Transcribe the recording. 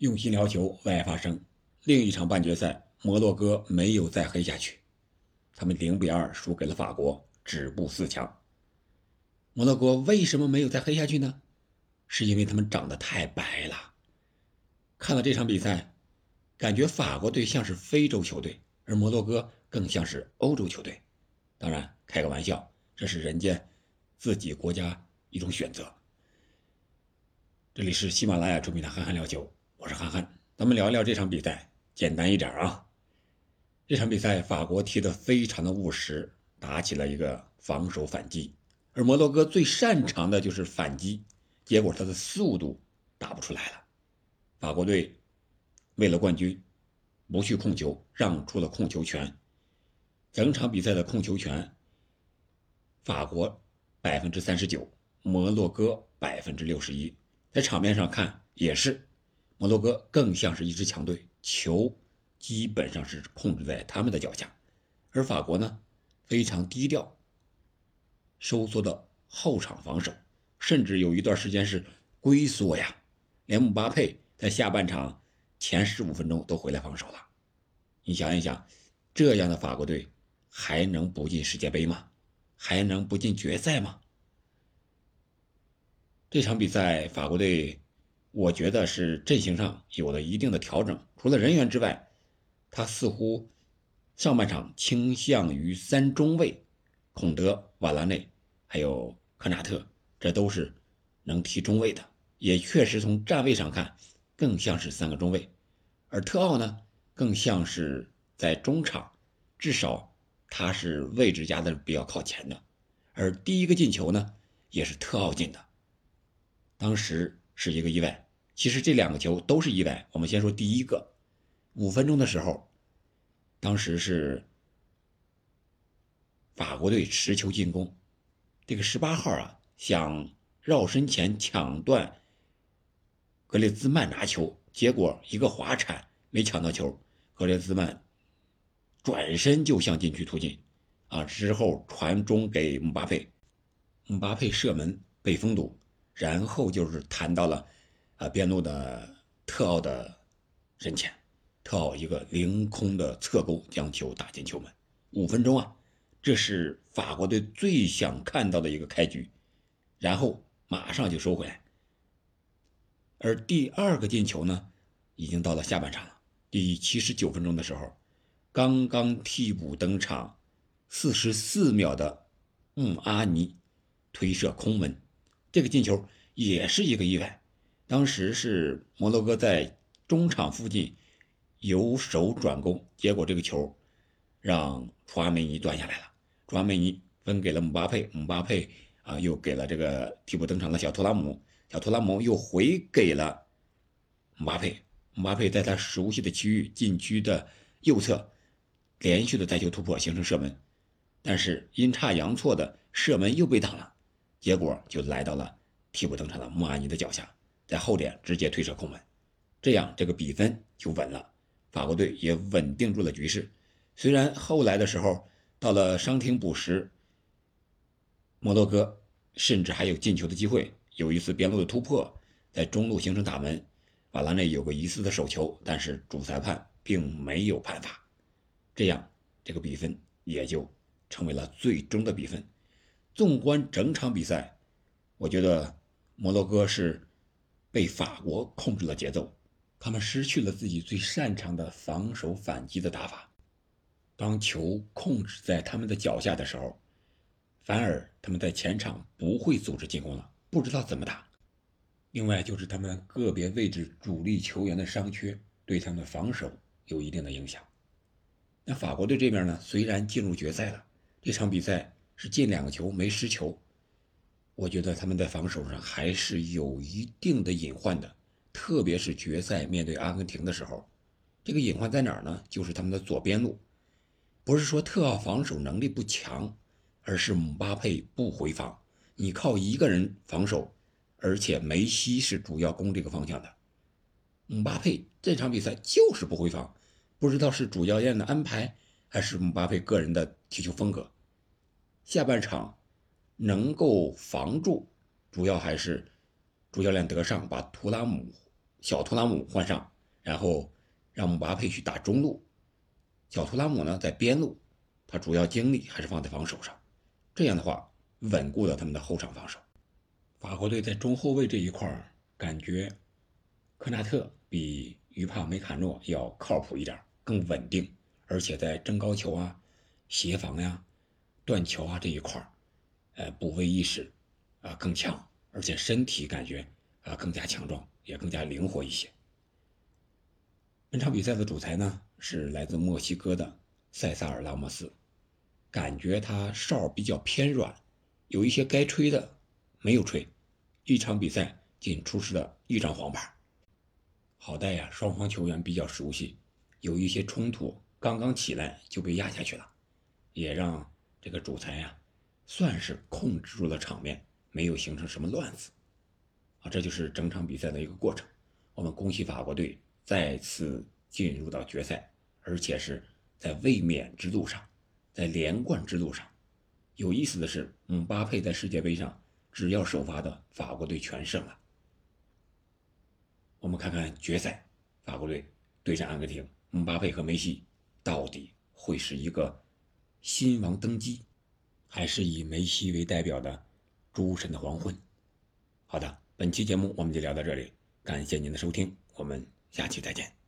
用心聊球，为爱发声。另一场半决赛，摩洛哥没有再黑下去，他们零比二输给了法国，止步四强。摩洛哥为什么没有再黑下去呢？是因为他们长得太白了。看了这场比赛，感觉法国队像是非洲球队，而摩洛哥更像是欧洲球队。当然，开个玩笑，这是人家自己国家一种选择。这里是喜马拉雅出品的《憨憨聊球》。我是憨憨，咱们聊聊这场比赛，简单一点啊。这场比赛法国踢得非常的务实，打起了一个防守反击，而摩洛哥最擅长的就是反击，结果他的速度打不出来了。法国队为了冠军，不去控球，让出了控球权。整场比赛的控球权，法国百分之三十九，摩洛哥百分之六十一。在场面上看也是。摩洛哥更像是一支强队，球基本上是控制在他们的脚下，而法国呢非常低调，收缩的后场防守，甚至有一段时间是龟缩呀，连姆巴佩在下半场前十五分钟都回来防守了。你想一想，这样的法国队还能不进世界杯吗？还能不进决赛吗？这场比赛法国队。我觉得是阵型上有了一定的调整，除了人员之外，他似乎上半场倾向于三中卫，孔德、瓦拉内还有科纳特，这都是能踢中卫的，也确实从站位上看更像是三个中卫，而特奥呢更像是在中场，至少他是位置压的比较靠前的，而第一个进球呢也是特奥进的，当时。是一个意外，其实这两个球都是意外。我们先说第一个，五分钟的时候，当时是法国队持球进攻，这个十八号啊想绕身前抢断格列兹曼拿球，结果一个滑铲没抢到球，格列兹曼转身就向禁区突进，啊之后传中给姆巴佩，姆巴佩射门被封堵。然后就是谈到了，啊，边路的特奥的人前，特奥一个凌空的侧勾将球打进球门。五分钟啊，这是法国队最想看到的一个开局，然后马上就收回来。而第二个进球呢，已经到了下半场了。第七十九分钟的时候，刚刚替补登场，四十四秒的穆阿尼推射空门。这个进球也是一个意外，当时是摩洛哥在中场附近由守转攻，结果这个球让楚阿梅尼断下来了。楚阿梅尼分给了姆巴佩，姆巴佩啊又给了这个替补登场的小图拉姆，小图拉姆又回给了姆巴佩，姆巴佩在他熟悉的区域禁区的右侧连续的带球突破形成射门，但是阴差阳错的射门又被挡了。结果就来到了替补登场的穆阿尼的脚下，在后点直接推射空门，这样这个比分就稳了，法国队也稳定住了局势。虽然后来的时候到了伤停补时，摩洛哥甚至还有进球的机会，有一次边路的突破，在中路形成打门，瓦拉内有个疑似的手球，但是主裁判并没有判罚，这样这个比分也就成为了最终的比分。纵观整场比赛，我觉得摩洛哥是被法国控制了节奏，他们失去了自己最擅长的防守反击的打法。当球控制在他们的脚下的时候，反而他们在前场不会组织进攻了，不知道怎么打。另外就是他们个别位置主力球员的伤缺，对他们的防守有一定的影响。那法国队这边呢，虽然进入决赛了，这场比赛。是进两个球没失球，我觉得他们在防守上还是有一定的隐患的，特别是决赛面对阿根廷的时候，这个隐患在哪儿呢？就是他们的左边路，不是说特奥防守能力不强，而是姆巴佩不回防，你靠一个人防守，而且梅西是主要攻这个方向的，姆巴佩这场比赛就是不回防，不知道是主教练的安排，还是姆巴佩个人的踢球风格。下半场能够防住，主要还是主教练德尚把图拉姆小图拉姆换上，然后让姆巴佩去打中路，小图拉姆呢在边路，他主要精力还是放在防守上，这样的话稳固了他们的后场防守。法国队在中后卫这一块感觉科纳特比于帕梅卡诺要靠谱一点，更稳定，而且在争高球啊、协防呀、断球啊这一块呃，补位意识啊更强，而且身体感觉啊更加强壮，也更加灵活一些。本场比赛的主裁呢是来自墨西哥的塞萨尔·拉莫斯，感觉他哨比较偏软，有一些该吹的。没有吹，一场比赛仅出示了一张黄牌。好在呀，双方球员比较熟悉，有一些冲突刚刚起来就被压下去了，也让这个主裁呀算是控制住了场面，没有形成什么乱子。啊，这就是整场比赛的一个过程。我们恭喜法国队再次进入到决赛，而且是在卫冕之路上，在连冠之路上。有意思的是，姆巴佩在世界杯上。只要首发的法国队全胜了。我们看看决赛，法国队对战阿根廷，姆巴佩和梅西到底会是一个新王登基，还是以梅西为代表的诸神的黄昏？好的，本期节目我们就聊到这里，感谢您的收听，我们下期再见。